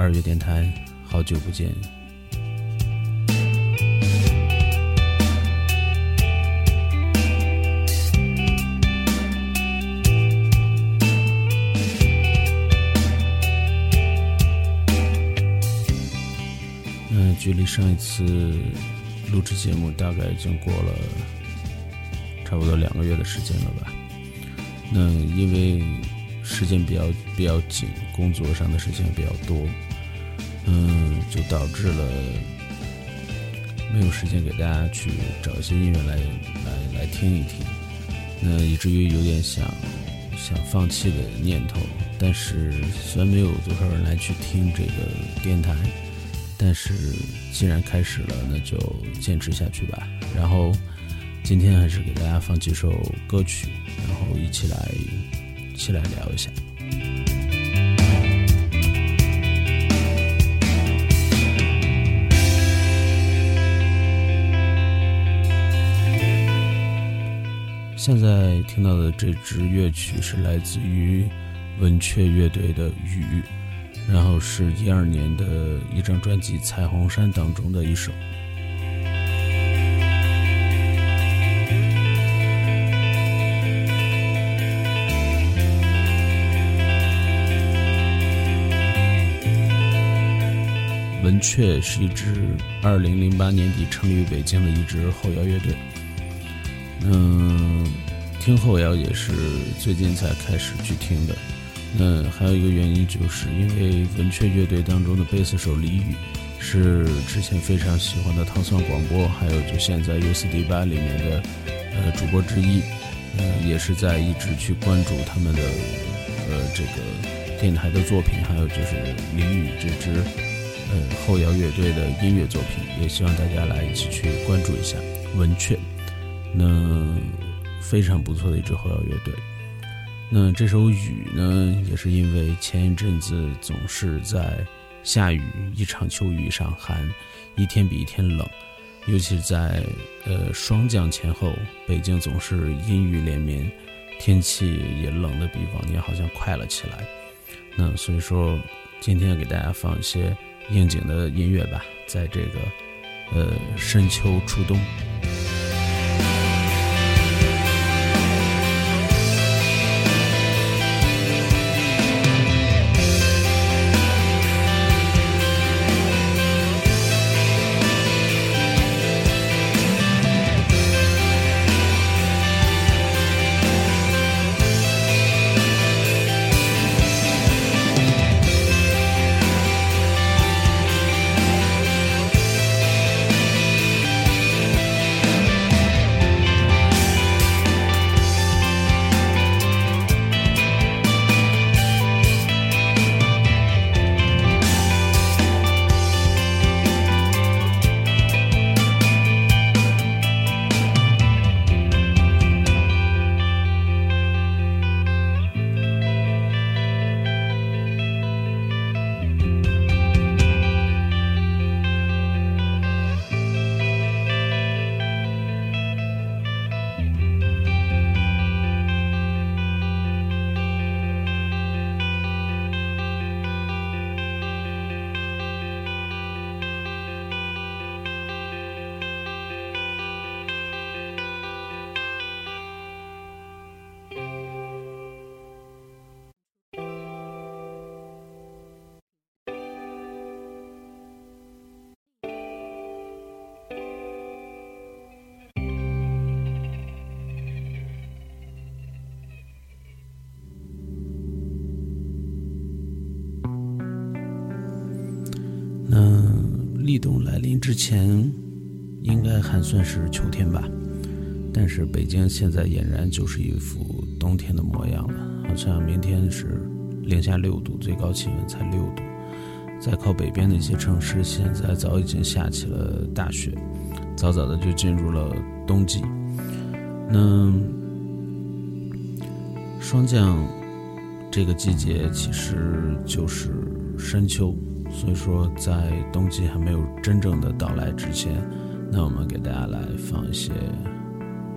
二月电台，好久不见。嗯，距离上一次录制节目大概已经过了差不多两个月的时间了吧？那因为时间比较比较紧，工作上的事情比较多，嗯，就导致了没有时间给大家去找一些音乐来来来听一听，那以至于有点想想放弃的念头。但是虽然没有多少人来去听这个电台，但是既然开始了，那就坚持下去吧。然后今天还是给大家放几首歌曲，然后一起来一起来聊一下。现在听到的这支乐曲是来自于文雀乐队的《雨》，然后是一二年的一张专辑《彩虹山》当中的一首。文雀是一支二零零八年底成立于北京的一支后摇乐队。嗯，听后摇也是最近才开始去听的。那还有一个原因，就是因为文雀乐队当中的贝斯手李宇是之前非常喜欢的糖蒜广播，还有就现在 U 四 D 八里面的呃主播之一，呃也是在一直去关注他们的呃这个电台的作品，还有就是李宇这支呃后摇乐队的音乐作品，也希望大家来一起去关注一下文雀。那非常不错的一支后摇乐队。那这首雨呢，也是因为前一阵子总是在下雨，一场秋雨一场寒，一天比一天冷，尤其在呃霜降前后，北京总是阴雨连绵，天气也冷的比往年好像快了起来。那所以说，今天给大家放一些应景的音乐吧，在这个呃深秋初冬。立冬来临之前，应该还算是秋天吧。但是北京现在俨然就是一副冬天的模样了，好像明天是零下六度，最高气温才六度。在靠北边的一些城市，现在早已经下起了大雪，早早的就进入了冬季。那霜降这个季节其实就是深秋。所以说，在冬季还没有真正的到来之前，那我们给大家来放一些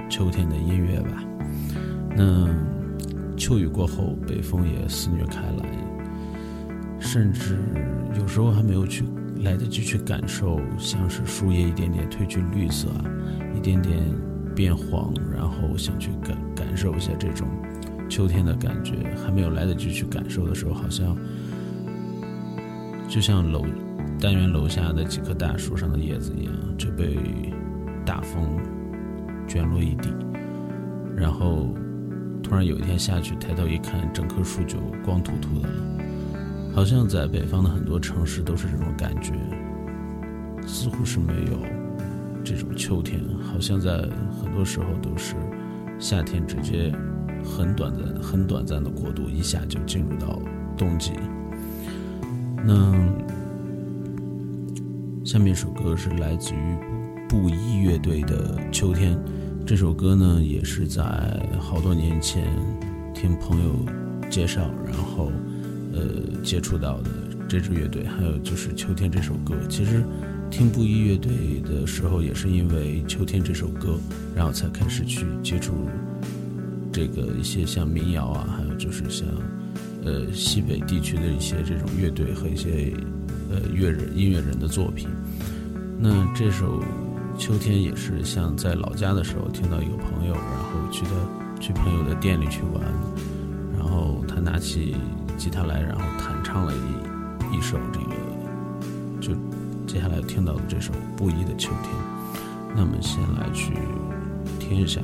秋天的音乐吧。那秋雨过后，北风也肆虐开来，甚至有时候还没有去来得及去感受，像是树叶一点点褪去绿色，一点点变黄，然后想去感感受一下这种秋天的感觉，还没有来得及去感受的时候，好像就像楼单元楼下的几棵大树上的叶子一样，就被大风卷落一地，然后。突然有一天下去，抬头一看，整棵树就光秃秃的了，好像在北方的很多城市都是这种感觉，似乎是没有这种秋天，好像在很多时候都是夏天直接很短暂、很短暂的过渡，一下就进入到冬季。那下面一首歌是来自于布衣乐队的《秋天》。这首歌呢，也是在好多年前听朋友介绍，然后呃接触到的这支乐队。还有就是《秋天》这首歌，其实听布衣乐队的时候，也是因为《秋天》这首歌，然后才开始去接触这个一些像民谣啊，还有就是像呃西北地区的一些这种乐队和一些呃乐人音乐人的作品。那这首。秋天也是像在老家的时候听到一个朋友，然后去他去朋友的店里去玩，然后他拿起吉他来，然后弹唱了一一首这个，就接下来听到的这首布衣的秋天。那么先来去听一下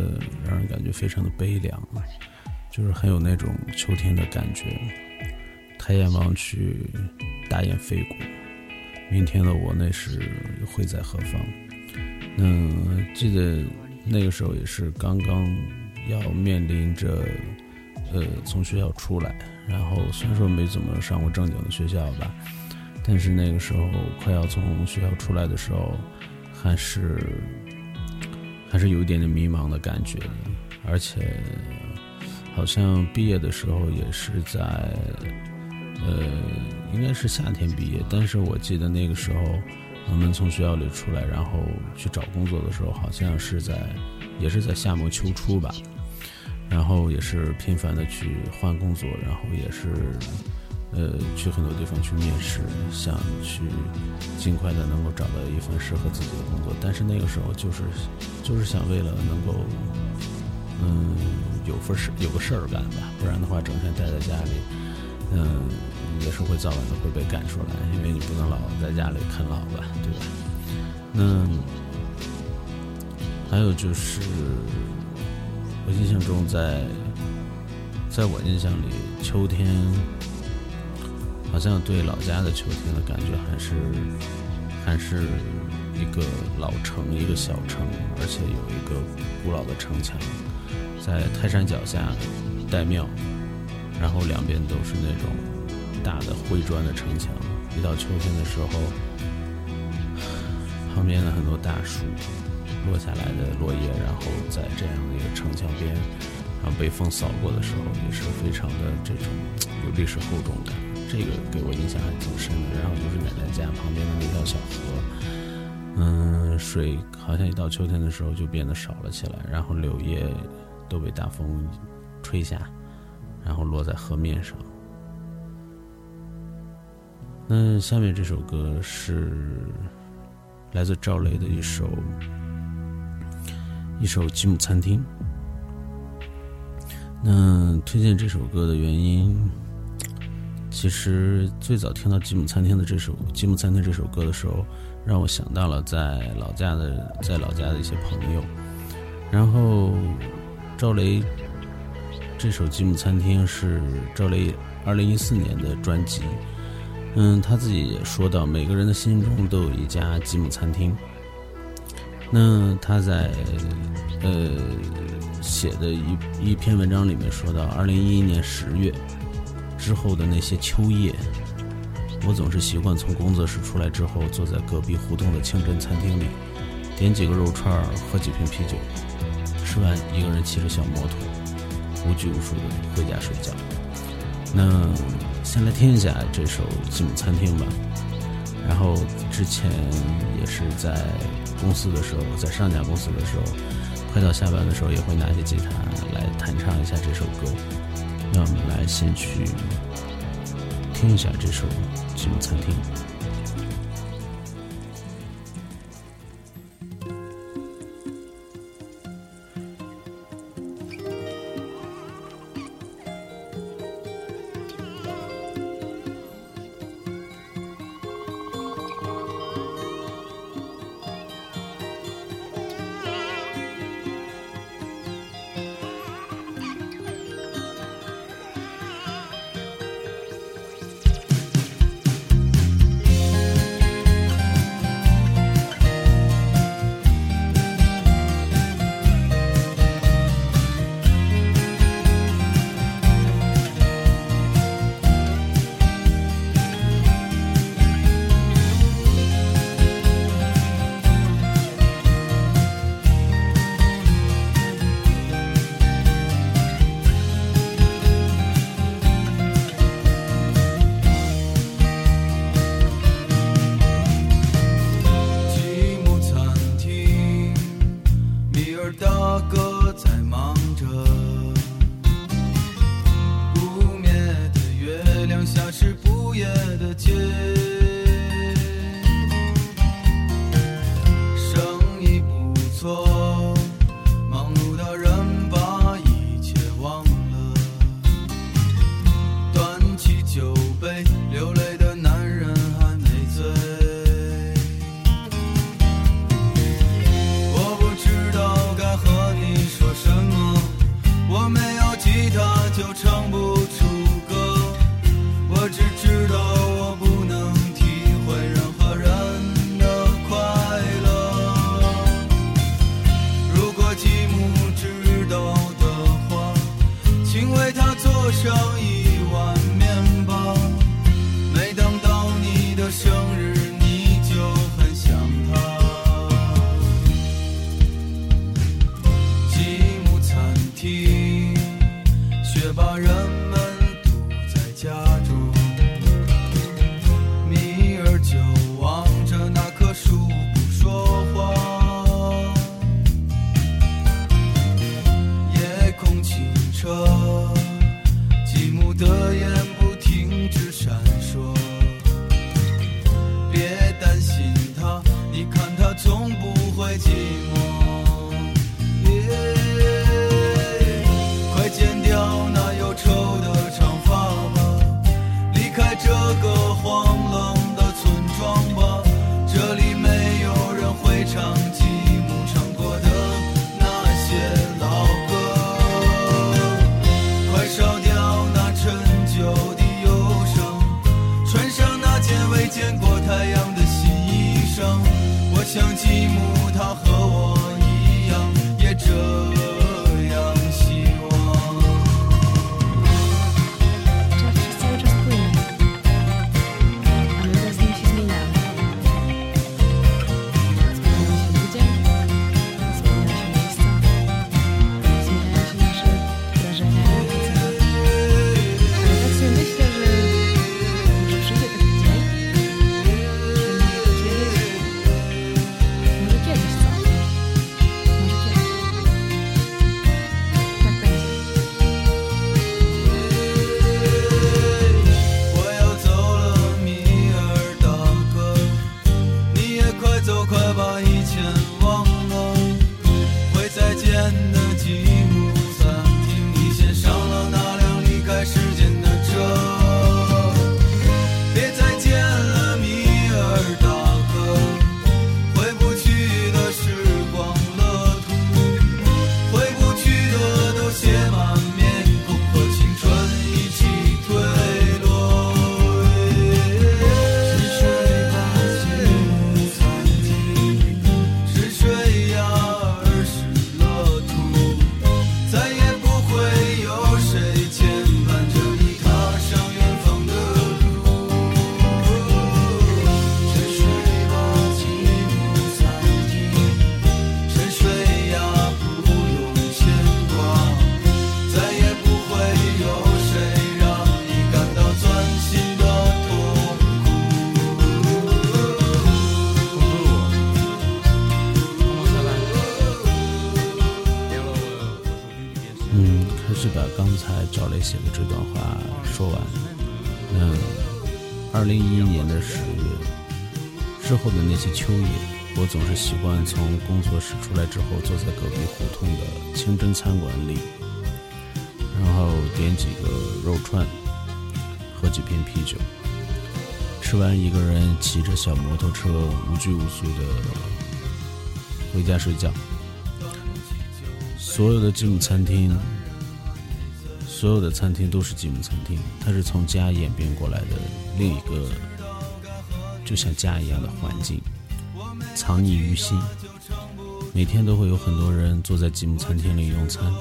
非常的让人感觉非常的悲凉，就是很有那种秋天的感觉。抬眼望去，大雁飞过，明天的我那时会在何方？嗯，记得那个时候也是刚刚要面临着，呃，从学校出来，然后虽然说没怎么上过正经的学校吧，但是那个时候快要从学校出来的时候，还是还是有一点点迷茫的感觉，而且好像毕业的时候也是在，呃，应该是夏天毕业，但是我记得那个时候。我们从学校里出来，然后去找工作的时候，好像是在，也是在夏末秋初吧。然后也是频繁的去换工作，然后也是，呃，去很多地方去面试，想去尽快的能够找到一份适合自己的工作。但是那个时候就是，就是想为了能够，嗯，有份事有个事儿干吧，不然的话整天待在家里，嗯。也是会早晚的会被赶出来，因为你不能老在家里啃老吧，对吧？那还有就是，我印象中，在在我印象里，秋天好像对老家的秋天的感觉还是还是一个老城，一个小城，而且有一个古老的城墙，在泰山脚下岱庙，然后两边都是那种。大的灰砖的城墙，一到秋天的时候，旁边的很多大树落下来的落叶，然后在这样的一个城墙边，然后被风扫过的时候，也是非常的这种有历史厚重感。这个给我印象还挺深的。然后就是奶奶家旁边的那条小河，嗯，水好像一到秋天的时候就变得少了起来，然后柳叶都被大风吹下，然后落在河面上。那下面这首歌是来自赵雷的一首一首《吉姆餐厅》。那推荐这首歌的原因，其实最早听到《吉姆餐厅》的这首《吉姆餐厅》这首歌的时候，让我想到了在老家的在老家的一些朋友。然后赵雷这首《吉姆餐厅》是赵雷二零一四年的专辑。嗯，他自己也说到，每个人的心中都有一家吉姆餐厅。那他在呃写的一一篇文章里面说到，二零一一年十月之后的那些秋夜，我总是习惯从工作室出来之后，坐在隔壁胡同的清真餐厅里，点几个肉串，喝几瓶啤酒，吃完一个人骑着小摩托，无拘无束的回家睡觉。那。先来听一下这首《吉姆餐厅》吧。然后之前也是在公司的时候，在上家公司的时候，快到下班的时候，也会拿起吉他来弹唱一下这首歌。那我们来先去听一下这首《吉姆餐厅》。从工作室出来之后，坐在隔壁胡同的清真餐馆里，然后点几个肉串，喝几瓶啤酒，吃完一个人骑着小摩托车无拘无束的回家睡觉。所有的吉姆餐厅，所有的餐厅都是吉姆餐厅，它是从家演变过来的另一个，就像家一样的环境。藏匿于心，每天都会有很多人坐在吉姆餐厅里用餐。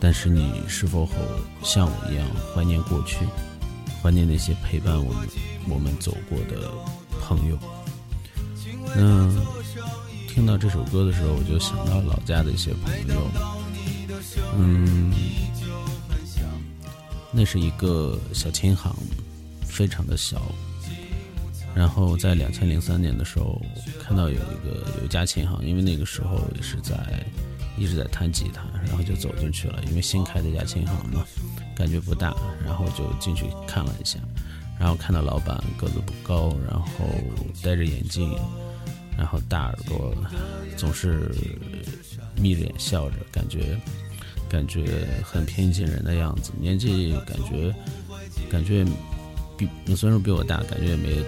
但是你是否和像我一样怀念过去，怀念那些陪伴我们、我们走过的朋友？那听到这首歌的时候，我就想到老家的一些朋友。嗯，那是一个小琴行，非常的小。然后在两千零三年的时候，看到有一个有一家琴行，因为那个时候也是在一直在弹吉他，然后就走进去了。因为新开的一家琴行嘛，感觉不大，然后就进去看了一下。然后看到老板个子不高，然后戴着眼镜，然后大耳朵，总是眯着眼笑着，感觉感觉很平易近人的样子。年纪感觉感觉比虽然说比我大，感觉也没。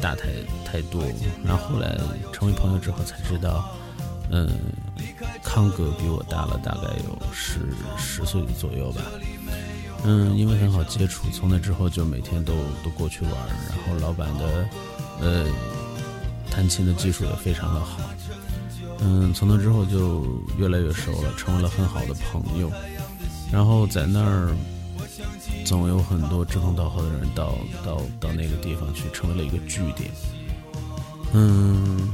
大太太多，然后后来成为朋友之后才知道，嗯，康哥比我大了大概有十十岁左右吧，嗯，因为很好接触，从那之后就每天都都过去玩，然后老板的呃弹琴的技术也非常的好，嗯，从那之后就越来越熟了，成为了很好的朋友，然后在那儿。总有很多志同道合的人到到到那个地方去，成为了一个据点。嗯，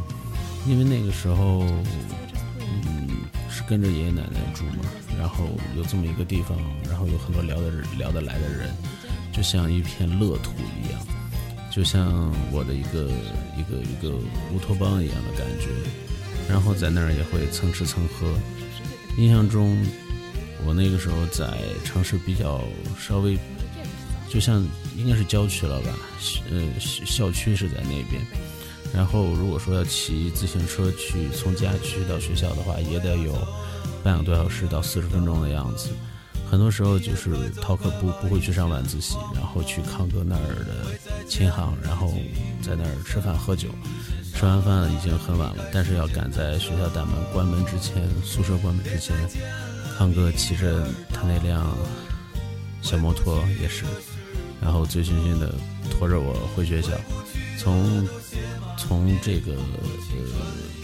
因为那个时候，嗯，是跟着爷爷奶奶住嘛，然后有这么一个地方，然后有很多聊得聊得来的人，就像一片乐土一样，就像我的一个一个一个乌托邦一样的感觉。然后在那儿也会蹭吃蹭喝，印象中。我那个时候在城市比较稍微，就像应该是郊区了吧，呃，校区是在那边。然后如果说要骑自行车去从家去到学校的话，也得有半个多小时到四十分钟的样子。很多时候就是逃课不不会去上晚自习，然后去康哥那儿的琴行，然后在那儿吃饭喝酒。吃完饭已经很晚了，但是要赶在学校大门关门之前，宿舍关门之前。康哥骑着他那辆小摩托也是，然后醉醺醺的拖着我回学校。从从这个呃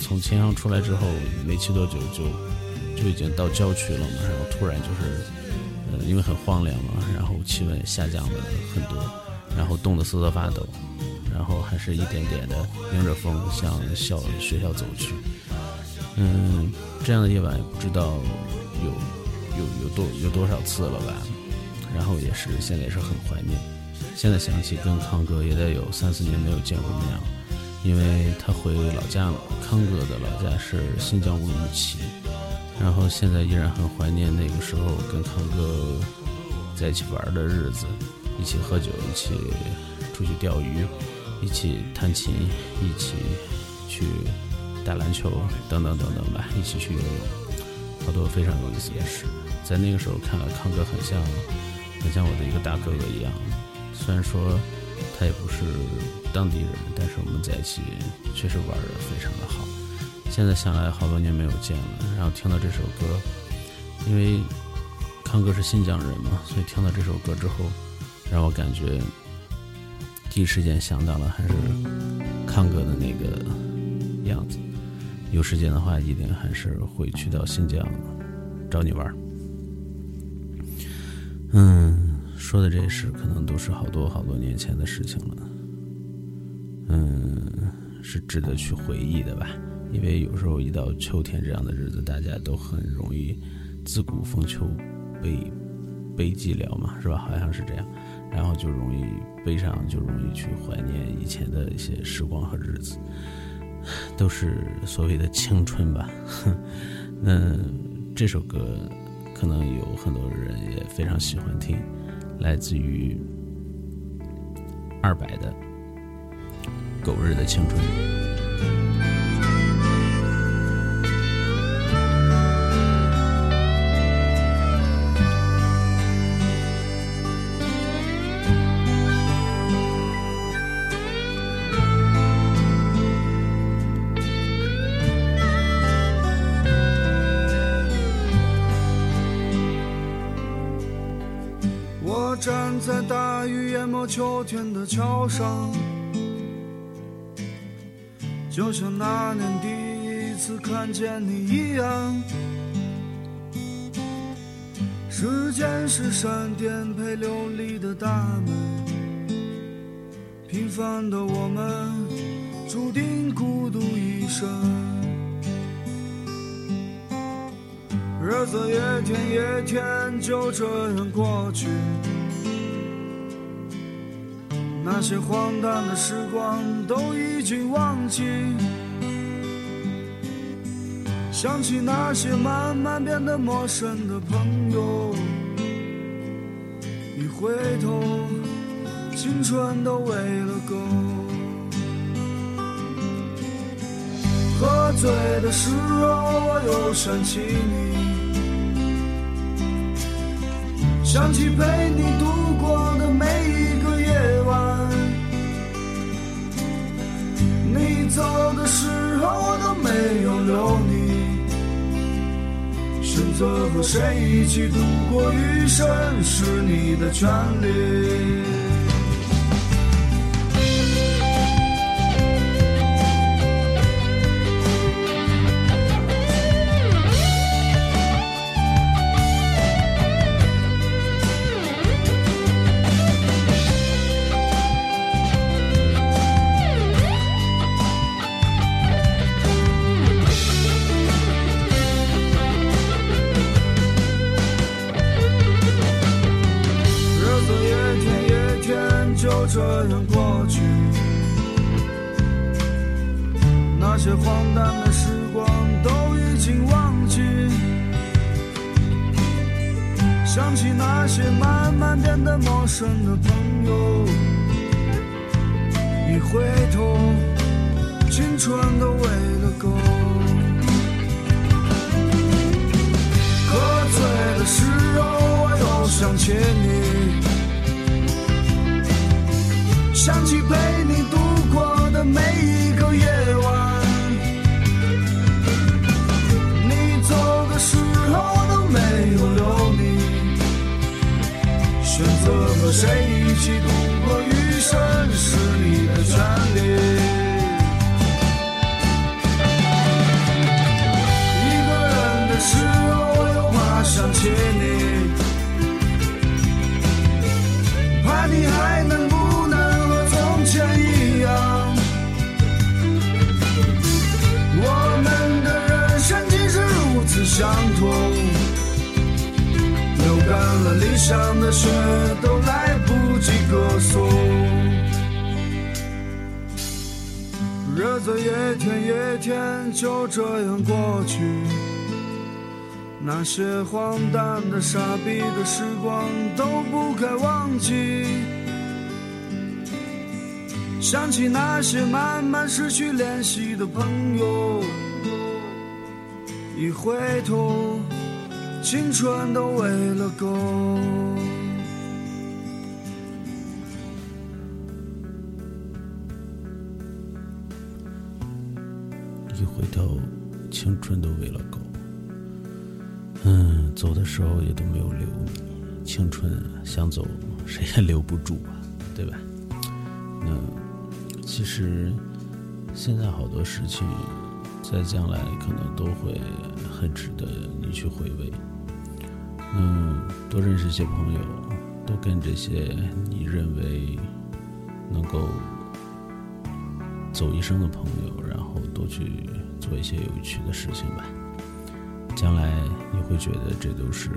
从青阳出来之后，没骑多久就就已经到郊区了嘛，然后突然就是呃因为很荒凉嘛，然后气温下降了很多，然后冻得瑟瑟发抖，然后还是一点点的迎着风向校学校走去。嗯，这样的夜晚不知道有有有多有多少次了吧，然后也是现在也是很怀念。现在想起跟康哥也得有三四年没有见过面了，因为他回老家了。康哥的老家是新疆乌鲁木齐，然后现在依然很怀念那个时候跟康哥在一起玩的日子，一起喝酒，一起出去钓鱼，一起弹琴，一起去打篮球，等等等等吧，一起去游泳，好多非常有意思的事。在那个时候看来，康哥很像很像我的一个大哥哥一样。虽然说他也不是当地人，但是我们在一起确实玩的非常的好。现在想来，好多年没有见了，然后听到这首歌，因为康哥是新疆人嘛，所以听到这首歌之后，让我感觉第一时间想到了还是康哥的那个样子。有时间的话，一定还是会去到新疆找你玩。嗯。说的这些事可能都是好多好多年前的事情了，嗯，是值得去回忆的吧？因为有时候一到秋天这样的日子，大家都很容易自古逢秋悲悲寂寥嘛，是吧？好像是这样，然后就容易悲伤，就容易去怀念以前的一些时光和日子，都是所谓的青春吧。那这首歌可能有很多人也非常喜欢听。来自于二百的狗日的青春。就像那年第一次看见你一样。时间是扇颠沛流离的大门，平凡的我们注定孤独一生。日子一天一天就这样过去。那些荒诞的时光都已经忘记，想起那些慢慢变得陌生的朋友，一回头，青春都喂了狗。喝醉的时候，我又想起你，想起陪你度过的每一个走的时候我都没有留你，选择和谁一起度过余生是你的权利。真的朋友，一回头，青春都喂了狗。喝醉的时候，我又想起你，想起。干了理想的雪，都来不及歌颂。日子一天一天就这样过去，那些荒诞的、傻逼的时光都不该忘记。想起那些慢慢失去联系的朋友，一回头，青春都喂了狗。一回头，青春都喂了狗。嗯，走的时候也都没有留你。青春想走，谁也留不住啊，对吧？那其实现在好多事情，在将来可能都会很值得你去回味。嗯，多认识一些朋友，多跟这些你认为能够走一生的朋友，然后多去做一些有趣的事情吧。将来你会觉得这都是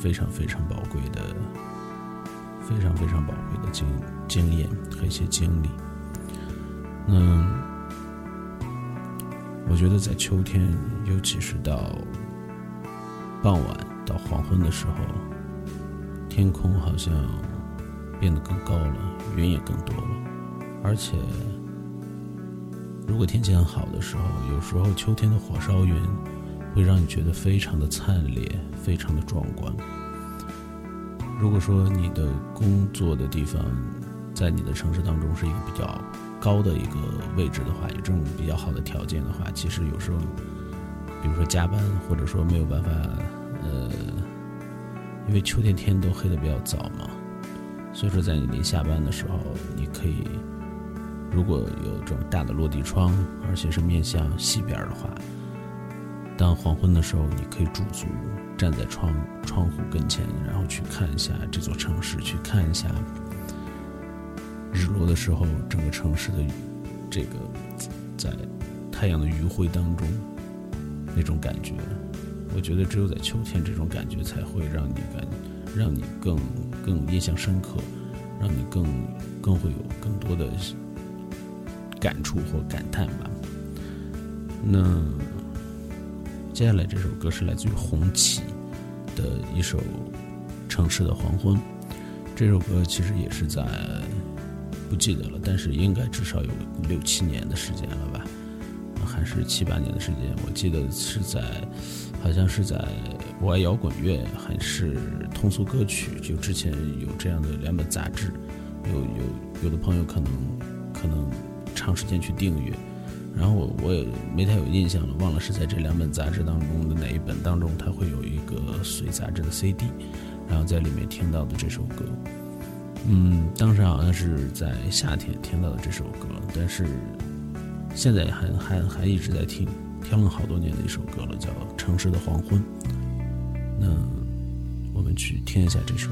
非常非常宝贵的、非常非常宝贵的经经验和一些经历。嗯，我觉得在秋天，尤其是到傍晚到黄昏的时候，天空好像变得更高了，云也更多了，而且。如果天气很好的时候，有时候秋天的火烧云会让你觉得非常的灿烈，非常的壮观。如果说你的工作的地方在你的城市当中是一个比较高的一个位置的话，有这种比较好的条件的话，其实有时候，比如说加班，或者说没有办法，呃，因为秋天天都黑的比较早嘛，所以说在你临下班的时候，你可以。如果有这种大的落地窗，而且是面向西边的话，当黄昏的时候，你可以驻足站在窗窗户跟前，然后去看一下这座城市，去看一下日落的时候整个城市的这个在太阳的余晖当中那种感觉。我觉得只有在秋天，这种感觉才会让你感，让你更更印象深刻，让你更更会有更多的。感触或感叹吧。那接下来这首歌是来自于红旗的一首《城市的黄昏》。这首歌其实也是在不记得了，但是应该至少有六七年的时间了吧，还是七八年的时间。我记得是在，好像是在我爱摇滚乐还是通俗歌曲，就之前有这样的两本杂志，有有有的朋友可能可能。长时间去订阅，然后我我也没太有印象了，忘了是在这两本杂志当中的哪一本当中，它会有一个随杂志的 CD，然后在里面听到的这首歌，嗯，当时好像是在夏天听到的这首歌，但是现在还还还一直在听，听了好多年的一首歌了，叫《城市的黄昏》，那我们去听一下这首。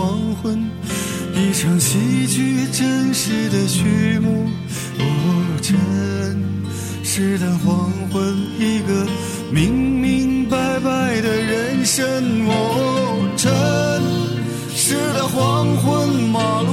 黄昏一场戏剧真实的序幕。哦真是的黄昏一个明明白白的人生。哦真是的黄昏马路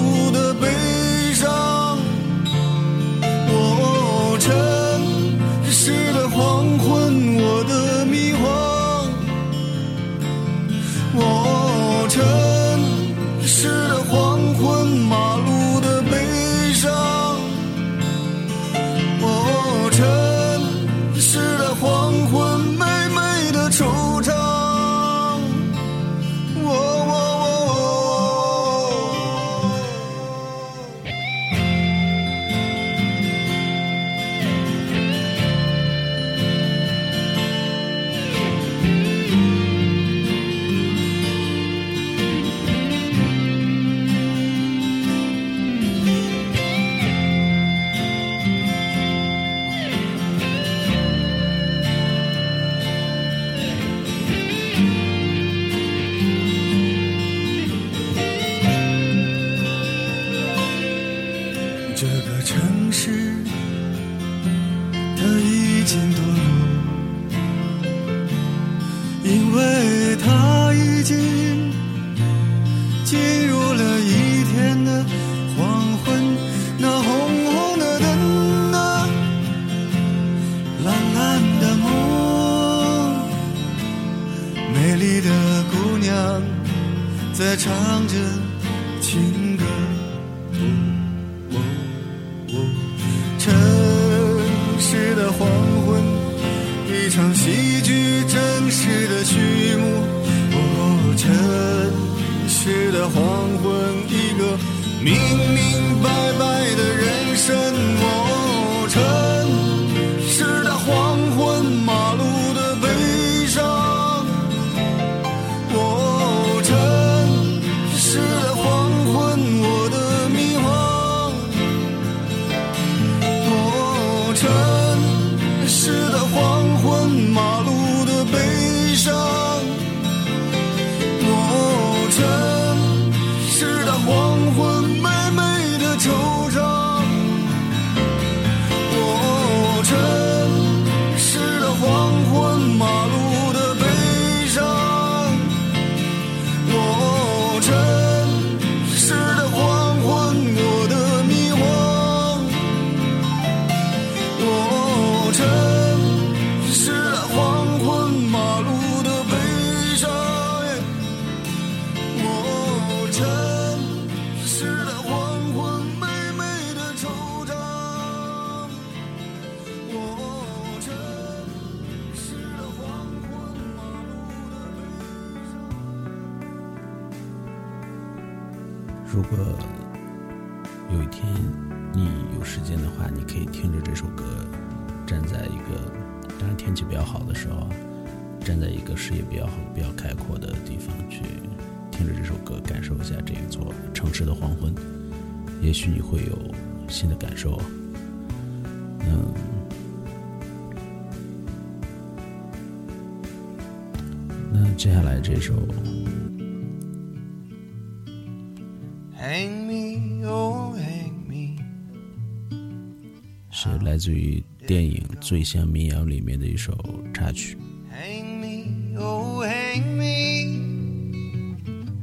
自于电影《醉乡民谣》里面的一首插曲。Hang me, oh hang me,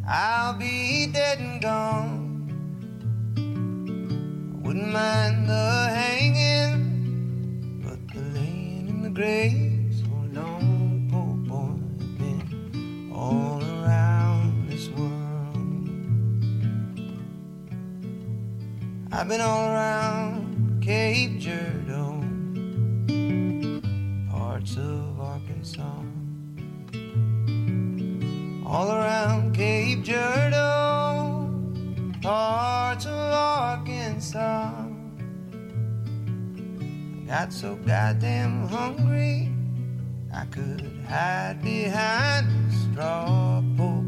I'll be dead and gone. Wouldn't mind the hanging, but the laying in the. I've been all around. Cape Girardeau, parts of Arkansas. All around Cape Girardeau, parts of Arkansas. Got so goddamn hungry, I could hide behind a straw pole.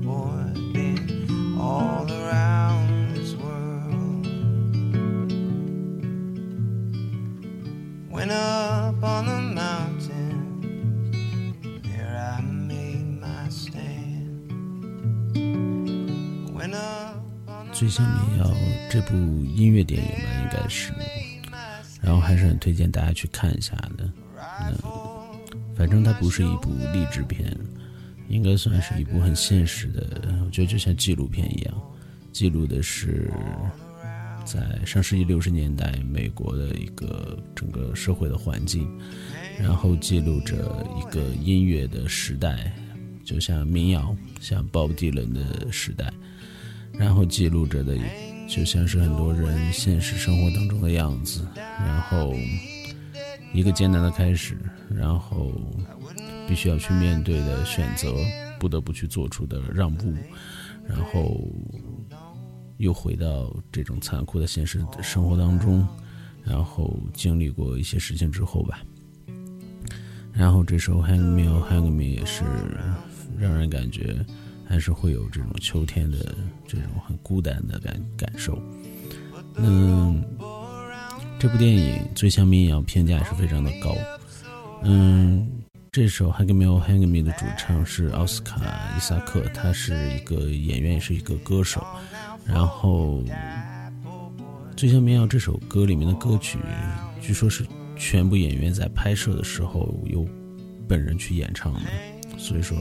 最像民谣这部音乐电影吧，应该是，然后还是很推荐大家去看一下的。嗯，反正它不是一部励志片，应该算是一部很现实的，我觉得就像纪录片一样，记录的是在上世纪六十年代美国的一个整个社会的环境，然后记录着一个音乐的时代，就像民谣，像 Bob Dylan 的时代。然后记录着的，就像是很多人现实生活当中的样子，然后一个艰难的开始，然后必须要去面对的选择，不得不去做出的让步，然后又回到这种残酷的现实生活当中，然后经历过一些事情之后吧，然后这首《Hang Me Hang Me》也是让人感觉。还是会有这种秋天的这种很孤单的感感受。嗯，这部电影《最像民谣》评价也是非常的高。嗯，这首《Hang Me Hang Me》的主唱是奥斯卡伊萨克，他是一个演员，也是一个歌手。然后，《醉乡民谣》这首歌里面的歌曲，据说是全部演员在拍摄的时候由本人去演唱的，所以说。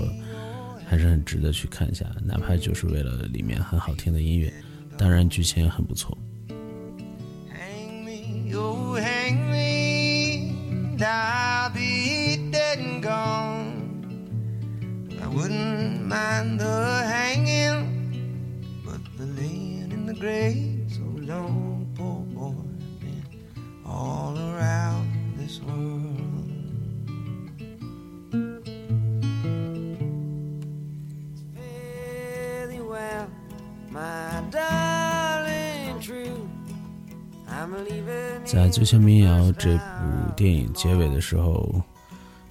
还是很值得去看一下，哪怕就是为了里面很好听的音乐，当然剧情也很不错。Wouldn't mind grave so long, poor boy, been all around this world. Fairly well, my darling true. I'm leaving 在《最像民谣》这部电影结尾的时候，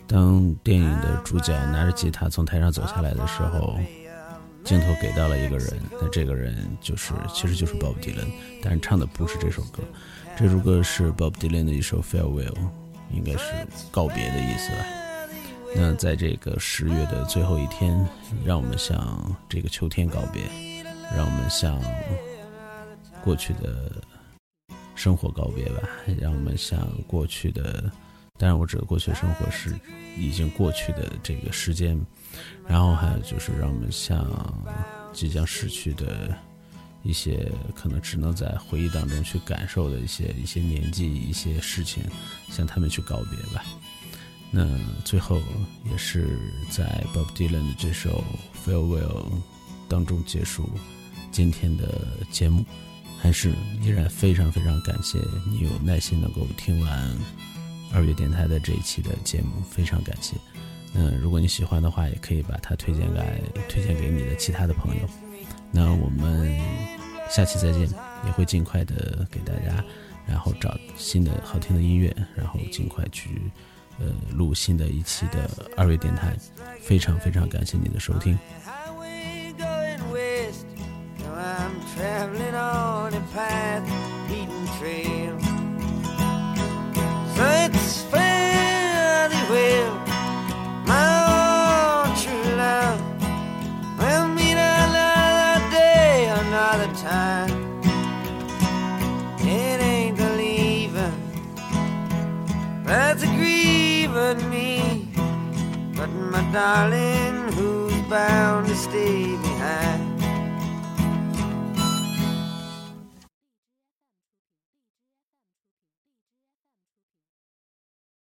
当电影的主角拿着吉他从台上走下来的时候，镜头给到了一个人，那这个人就是其实就是 Bob Dylan，但是唱的不是这首歌，这首歌是 Bob Dylan 的一首 Farewell，应该是告别的意思吧。那在这个十月的最后一天，让我们向这个秋天告别，让我们向过去的生活告别吧，让我们向过去的，当然我指的过去生活是已经过去的这个时间，然后还有就是让我们向即将逝去的一些可能只能在回忆当中去感受的一些一些年纪、一些事情，向他们去告别吧。那最后也是在 Bob Dylan 的这首《Farewell》当中结束今天的节目，还是依然非常非常感谢你有耐心能够听完二月电台的这一期的节目，非常感谢。嗯，如果你喜欢的话，也可以把它推荐给推荐给你的其他的朋友。那我们下期再见，也会尽快的给大家，然后找新的好听的音乐，然后尽快去呃录新的一期的二月电台。非常非常感谢你的收听。highway darling, who's bound to stay behind?